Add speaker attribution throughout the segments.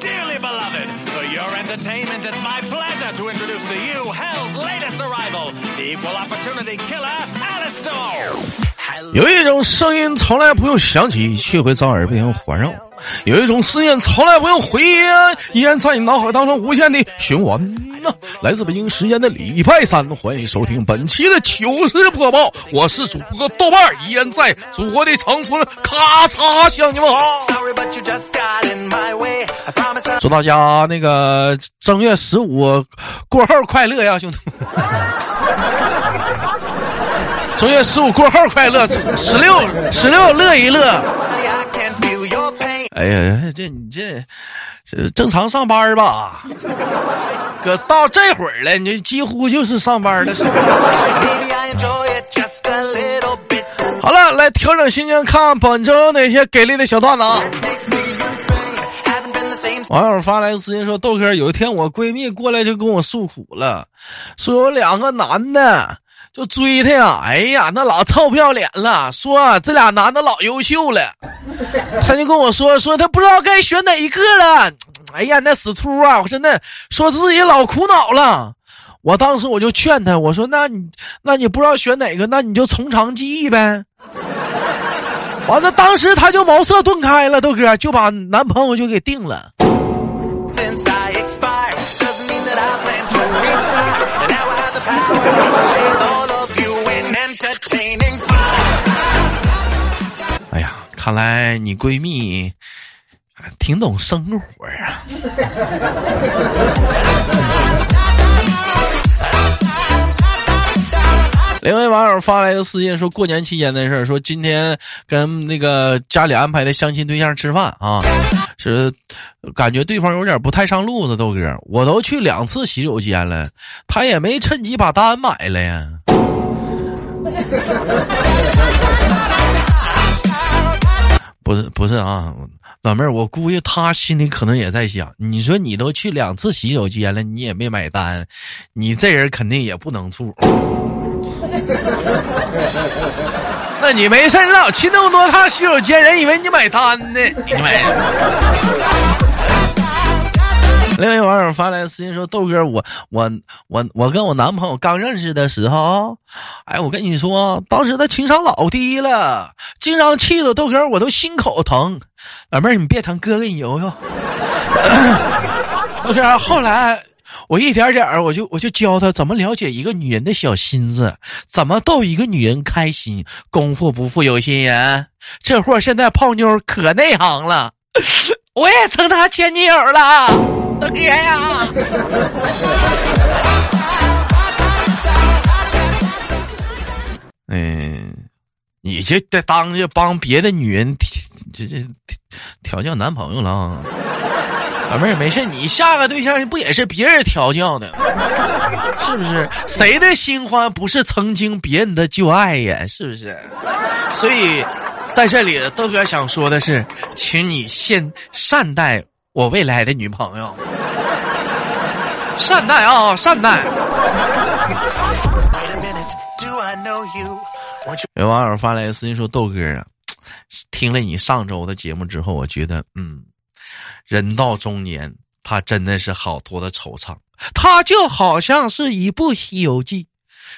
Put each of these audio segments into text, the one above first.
Speaker 1: Dearly beloved, for your entertainment, it's my pleasure to introduce to you Hell's latest arrival, the equal opportunity killer, Alistair.
Speaker 2: 有一种声音从来不用响起，却会在耳边环绕； 有一种思念从来不用回忆，依然在你脑海当中无限的循环呢。来自北京时间的礼拜三，欢迎收听本期的糗事播报，我是主播豆瓣儿，依然在祖国的长春，咔嚓向你们好。祝大家那个正月十五过后快乐呀，兄弟们！正月十五过后快乐，十六十六乐一乐。哎呀，这你这这正常上班吧？哥，到这会儿了，你这几乎就是上班的时候。好了，来调整心情，看本周哪些给力的小段子啊网友发来个私信说：“豆哥，有一天我闺蜜过来就跟我诉苦了，说有两个男的就追她呀，哎呀，那老臭不要脸了，说这俩男的老优秀了，她就跟我说说她不知道该选哪一个了，哎呀，那死出啊，我真的说自己老苦恼了。”我当时我就劝她，我说：“那你那你不知道选哪个，那你就从长计议呗。”完了，当时她就茅塞顿开了，豆哥就把男朋友就给定了。看来你闺蜜啊挺懂生活啊。另外网友发来一个私信，说过年期间的事儿，说今天跟那个家里安排的相亲对象吃饭啊，是感觉对方有点不太上路子，豆哥，我都去两次洗手间了，他也没趁机把单买了呀。不是不是啊，老妹儿，我估计他心里可能也在想，你说你都去两次洗手间了，你也没买单，你这人肯定也不能处。那你没事你老去那么多趟洗手间，人以为你买单呢，你买。另外网友发来私信说：“豆哥，我我我我跟我男朋友刚认识的时候，哎，我跟你说，当时他情商老低了，经常气得豆哥我都心口疼。老妹儿，你别疼，哥给你揉揉。豆哥，后来我一点点儿我就我就教他怎么了解一个女人的小心思，怎么逗一个女人开心。功夫不负有心人，这货现在泡妞可内行了，我也成他前女友了。”大哥呀！嗯，你这得当着帮别的女人这这调教男朋友了啊？老妹儿没事，你下个对象不也是别人调教的，是不是？谁的新欢不是曾经别人的旧爱呀？是不是？所以在这里，豆哥想说的是，请你先善待我未来的女朋友，善待啊，善待。有网友发来私信说：“豆哥啊，听了你上周的节目之后，我觉得，嗯，人到中年，他真的是好多的惆怅。他就好像是一部《西游记》，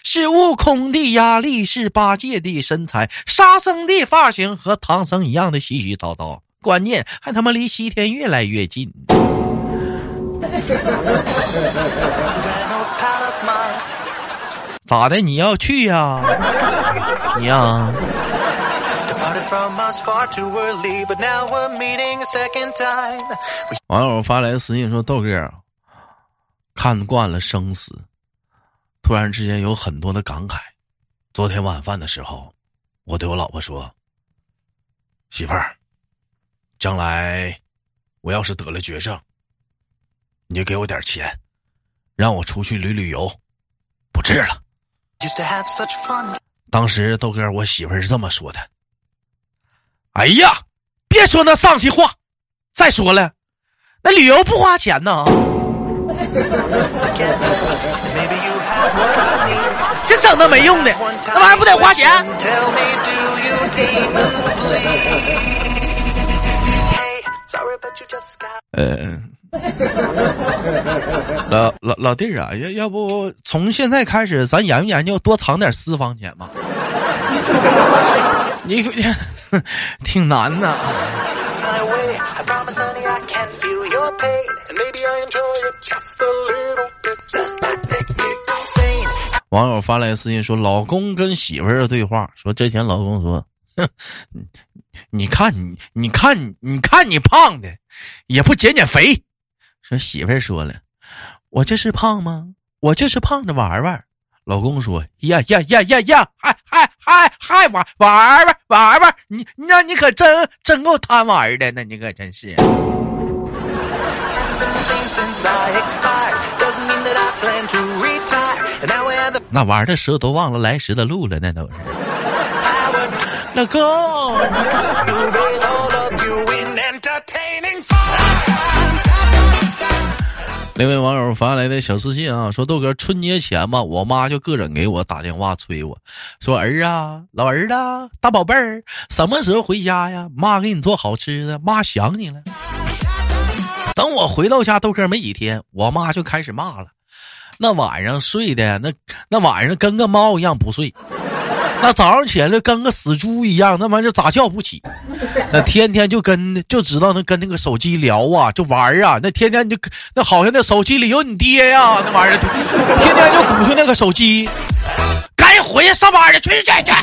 Speaker 2: 是悟空的压力，是八戒的身材，沙僧的发型和唐僧一样的絮絮叨叨，关键还他妈离西天越来越近。咋的你要去呀。你呀网友发来私信说豆哥看惯了生死突然之间有很多的感慨。昨天晚饭的时候我对我老婆说媳妇儿将来我要是得了绝症，你就给我点钱，让我出去旅旅游，不治了。当时豆哥，我媳妇儿是这么说的：‘哎呀，别说那丧气话！再说了，那旅游不花钱呢。’.这整那没用的，那玩意儿不得花钱？呃，老老老弟儿啊，要要不从现在开始，咱研究研究多藏点私房钱吧？你挺难的。网友发来私信说：“老公跟媳妇儿的对话，说之前老公说，哼。”你看你，你看你，看你胖的，也不减减肥。说媳妇儿说了，我这是胖吗？我就是胖着玩玩。老公说呀呀呀呀呀，还还还还玩玩玩玩玩，你那你可真真够贪玩的，那你可真是。那玩的时候都忘了来时的路了，那都是。
Speaker 3: 大哥
Speaker 2: 那位网友发来的小私信啊，说豆哥春节前吧，我妈就各种给我打电话催我，说儿啊，老儿子，大宝贝儿，什么时候回家呀？妈给你做好吃的，妈想你了。等我回到家，豆哥没几天，我妈就开始骂了，那晚上睡的那那晚上跟个猫一样不睡，那早上起来跟个死猪一样，那玩意儿咋叫不起。那天天就跟就知道那跟那个手机聊啊，就玩儿啊，那天天就那好像那手机里有你爹呀、那玩意儿，天天就鼓捣那个手机，赶紧回去上班去，去去去去！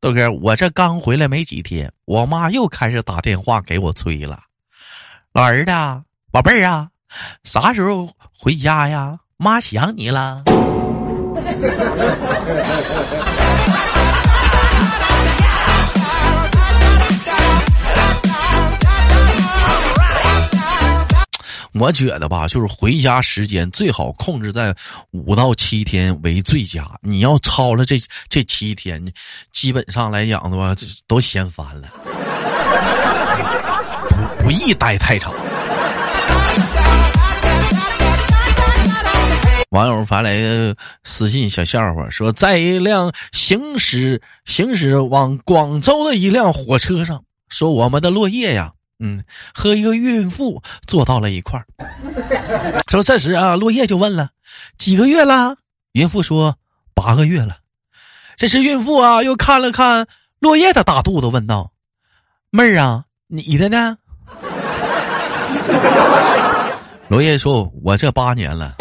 Speaker 2: 豆哥，我这刚回来没几天，我妈又开始打电话给我催了，老儿子，宝贝儿啊，啥时候回家呀？妈想你了。我觉得吧，就是回家时间最好控制在五到七天为最佳。你要超了这这七天，基本上来讲的话，这都嫌烦了，不不宜待太长。网友发来私信小笑话说，在一辆行驶行驶往广州的一辆火车上，说我们的落叶呀，嗯，和一个孕妇坐到了一块儿。说这时啊，落叶就问了，几个月了？孕妇说八个月了。这时孕妇啊又看了看落叶的大肚子，问道：“妹儿啊，你的呢？” 落叶说：“我这八年了。”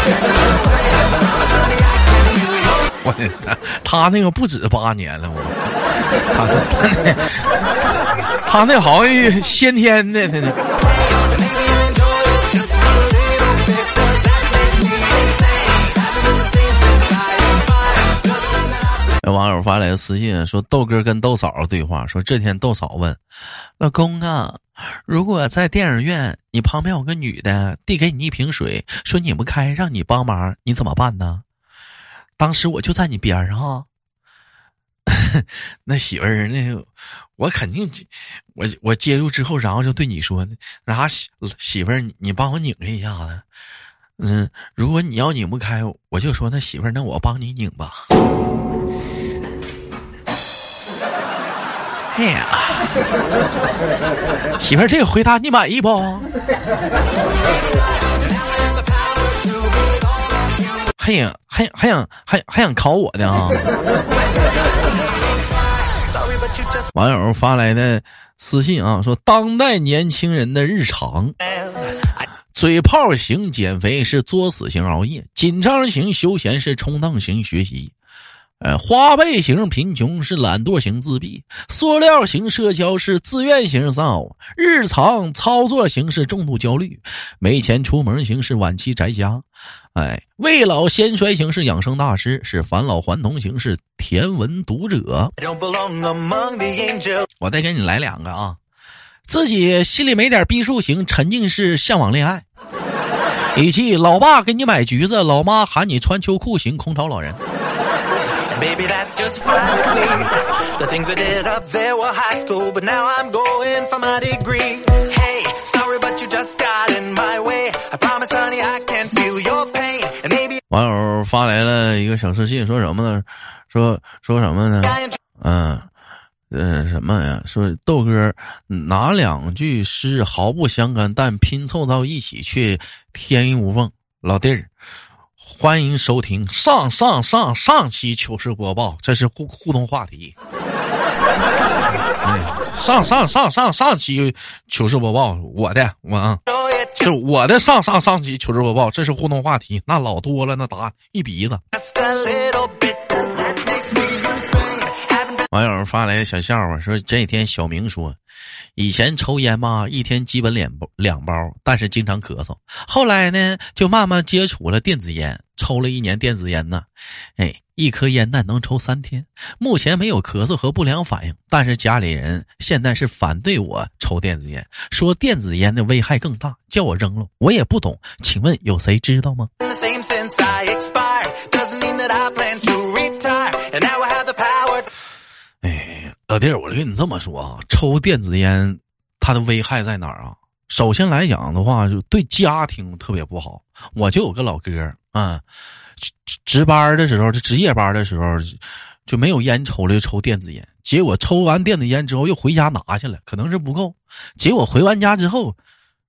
Speaker 2: 我他他那个不止八年了，我他他那他那好像先天的那那。有网友发来的私信说，豆哥跟豆嫂对话，说这天豆嫂问老公啊，如果在电影院你旁边有个女的递给你一瓶水，说拧不开，让你帮忙，你怎么办呢？当时我就在你边上啊。那媳妇儿，那我肯定，我我接住之后，然后就对你说，然后媳媳妇儿，你你帮我拧一下子。嗯，如果你要拧不开，我就说那媳妇儿，那我帮你拧吧。哎呀，媳妇儿，这个回答你满意不？还想还还想还还想考我呢啊！网友发来的私信啊，说当代年轻人的日常，嘴炮型减肥是作死型熬夜，紧张型休闲是冲荡型学习，呃，花呗型贫穷是懒惰型自闭，塑料型社交是自愿型丧偶，日常操作型是重度焦虑，没钱出门型是晚期宅家，哎，未老先衰型是养生大师，是返老还童型是甜文读者。我再给你来两个啊，自己心里没点逼数型，沉浸式向往恋爱，以及老爸给你买橘子，老妈喊你穿秋裤型空巢老人。
Speaker 3: Baby, that's just fine with me. The things I did up there were high school, but now I'm going for my degree. Hey, sorry, but you just got in my way. I promise, honey, I can feel your pain. And maybe
Speaker 2: 网友发来了一个小私信，说什么呢？说说什么呢嗯，呃，什么呀？说豆哥哪两句诗毫不相干，但拼凑到一起却天衣无缝。老弟儿，欢迎收听上上上上期糗事播报，这是互互动话题。哎，上上上上上期糗事播报，我的我啊
Speaker 3: ，know it
Speaker 2: 是我的上上上期糗事播报，这是互动话题，那老多了，那答案一鼻子。网友发来的小笑话，说这几天小明说，以前抽烟嘛，一天基本两包两包，但是经常咳嗽。后来呢，就慢慢接触了电子烟，抽了一年电子烟呢，哎，一颗烟弹能抽三天。目前没有咳嗽和不良反应，但是家里人现在是反对我抽电子烟，说电子烟的危害更大，叫我扔了。我也不懂，请问有谁知道吗？老弟儿，我跟你这么说啊，抽电子烟它的危害在哪儿啊？首先来讲的话，就对家庭特别不好。我就有个老哥儿啊，值值班的时候，这值夜班的时候，就没有烟抽了，就抽电子烟。结果抽完电子烟之后，又回家拿去了，可能是不够。结果回完家之后，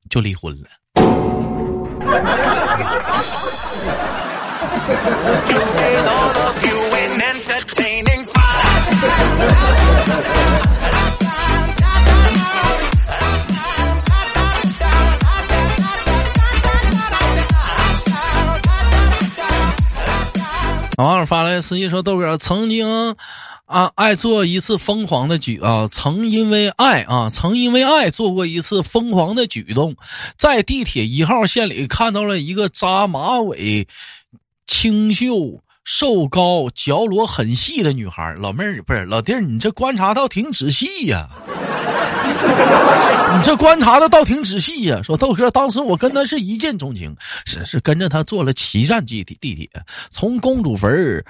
Speaker 2: 就离婚了。网友发来私信说：“豆哥曾经啊爱做一次疯狂的举啊，曾因为爱啊，曾因为爱做过一次疯狂的举动，在地铁一号线里看到了一个扎马尾、清秀、瘦高、脚裸很细的女孩。老妹儿不是老弟儿，你这观察倒挺仔细呀、你这观察的倒挺仔细呀、说豆哥，当时我跟他是一见钟情，是是跟着他坐了七站地铁地铁，从公主坟儿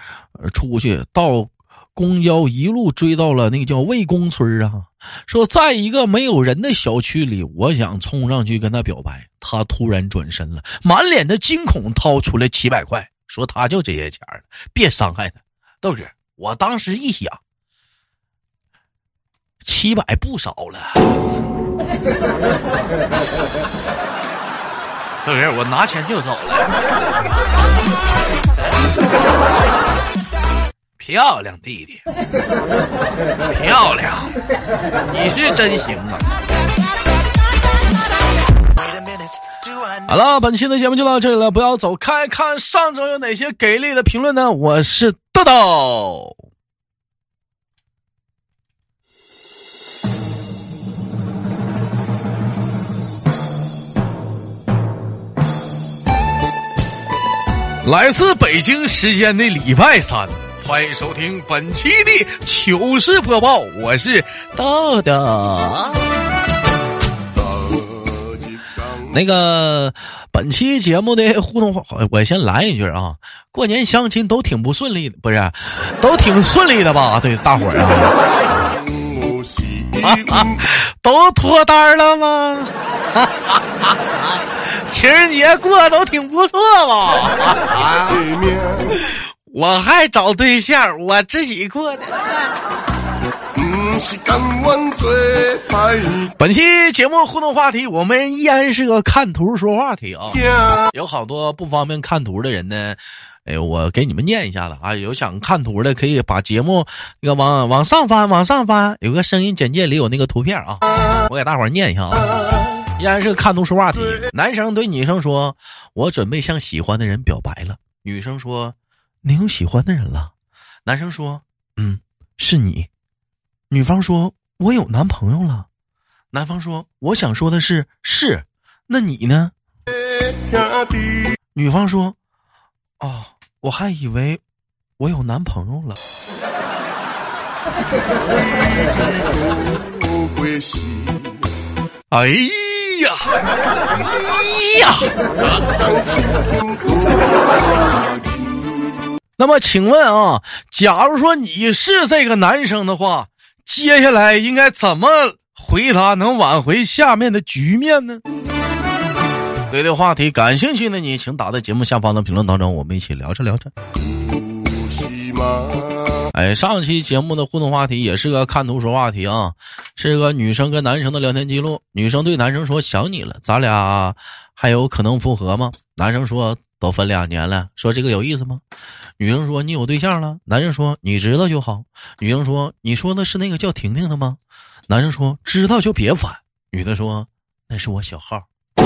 Speaker 2: 出去到公交，一路追到了那个叫魏公村啊。说在一个没有人的小区里，我想冲上去跟他表白，他突然转身了，满脸的惊恐，掏出来七百块，说他就这些钱了，别伤害他。豆哥，我当时一想，七百不少了。豆哥，我拿钱就走了。漂亮，弟弟，漂亮，你是真行啊！好了，本期的节目就到这里了，不要走开，看上周有哪些给力的评论呢？我是豆豆。来自北京时间的礼拜三，欢迎收听本期的糗事播报，我是豆豆。那个本期节目的互动话，我先来一句啊，过年相亲都挺不顺利的，不是，都挺顺利的吧？对，大伙儿啊，都脱单了吗？情人节过得都挺不错吧？啊，我还找对象，我自己过的。本期节目互动话题，我们依然是个看图说话题啊。有好多不方便看图的人呢，哎，我给你们念一下子啊。有想看图的，可以把节目那个往往上翻，往上翻，有个声音简介里有那个图片啊，我给大伙儿念一下啊。依然是个看图说话题。男生对女生说：“我准备向喜欢的人表白了。”女生说：“你有喜欢的人了？”男生说：“嗯，是你。”女方说：“我有男朋友了。”男方说：“我想说的是，是，那你呢？”女方说：“哦，我还以为我有男朋友了。”哎呀，哎呀！那么，请问啊，假如说你是这个男生的话，接下来应该怎么回答能挽回下面的局面呢？对这个话题感兴趣的你，请打在节目下方的评论当中，我们一起聊着聊着。哎，上期节目的互动话题也是个看图说话题啊，是个女生跟男生的聊天记录。女生对男生说：“想你了，咱俩还有可能复合吗？”男生说：“都分两年了，说这个有意思吗？”女生说：“你有对象了？”男生说：“你知道就好。”女生说：“你说的是那个叫婷婷的吗？”男生说：“知道就别烦。”女的说：“那是我小号。”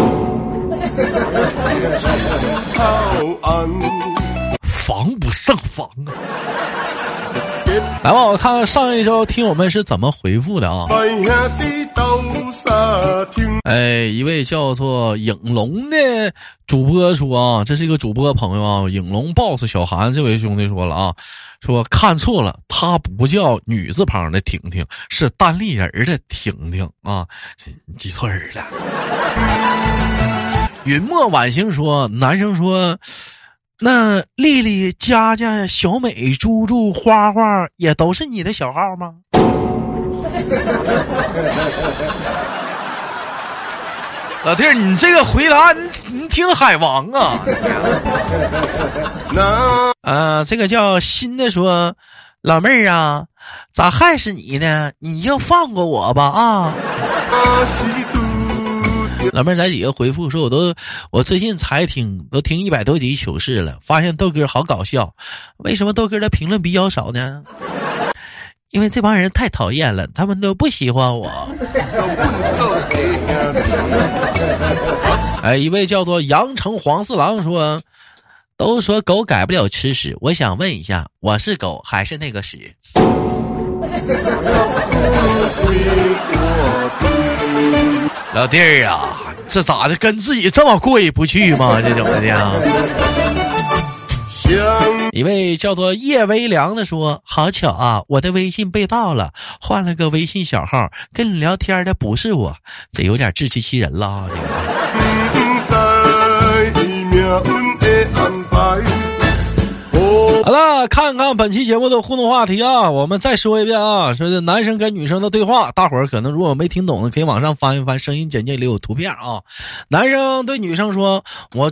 Speaker 2: 防不胜防啊！来吧，我看看上一周听友们是怎么回复的啊？哎，一位叫做影龙的主播说啊，这是一个主播朋友啊，影龙 boss 小韩这位兄弟说了啊，说看错了，他不叫女字旁的婷婷，是单立人的婷婷啊，记错人了。云墨晚星说，男生说。那丽丽、佳佳、小美、猪猪、花花也都是你的小号吗？老弟儿，你这个回答，你你挺海王啊！啊，这个叫新的说，老妹儿啊，咋还是你呢？你就放过我吧啊！老妹儿在底下回复说：“我都我最近才听，都听一百多集糗事了，发现豆哥好搞笑。为什么豆哥的评论比较少呢？因为这帮人太讨厌了，他们都不喜欢我。”哎，一位叫做羊城黄四郎说：“都说狗改不了吃屎，我想问一下，我是狗还是那个屎？” 老弟儿啊，这咋的？跟自己这么过意不去吗？这怎么的？一位叫做叶微凉的说：“好巧啊，我的微信被盗了，换了个微信小号，跟你聊天的不是我，这有点自欺欺人了啊。”好了，看看本期节目的互动话题啊，我们再说一遍啊，说是男生跟女生的对话，大伙儿可能如果没听懂的，可以往上翻一翻，声音简介里有图片啊。男生对女生说：“我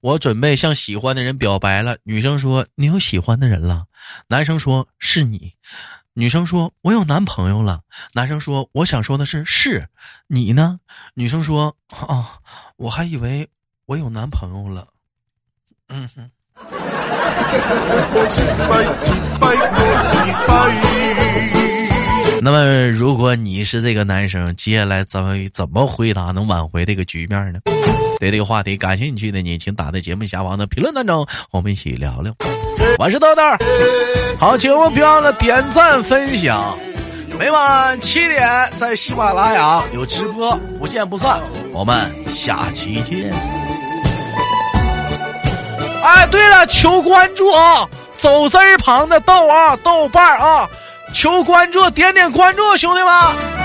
Speaker 2: 我准备向喜欢的人表白了。”女生说：“你有喜欢的人了？”男生说：“是你。”女生说：“我有男朋友了。”男生说：“我想说的是，是你呢？”女生说：“哦，我还以为我有男朋友了。”嗯哼。那么，如果你是这个男生，接下来怎么怎么回答能挽回这个局面呢？对这个话题感兴趣的你，请打在节目下方的评论当中，我们一起聊聊。我是豆豆，好，请我别忘了点赞分享。每晚七点在喜马拉雅有直播，不见不散。我们下期见。哎，对了，求关注啊！走字儿旁的豆啊，豆瓣啊，求关注，点点关注，兄弟们。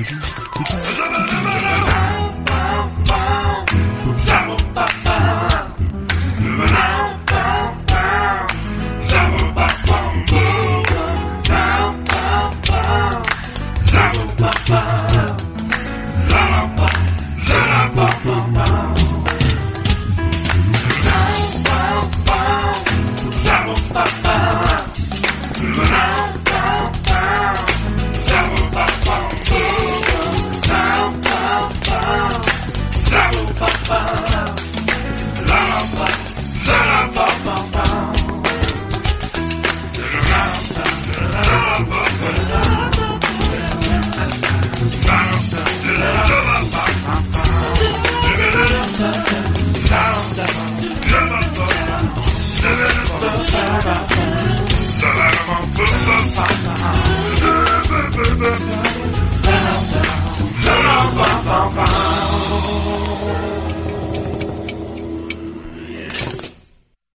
Speaker 4: Rama, Rama, Rama.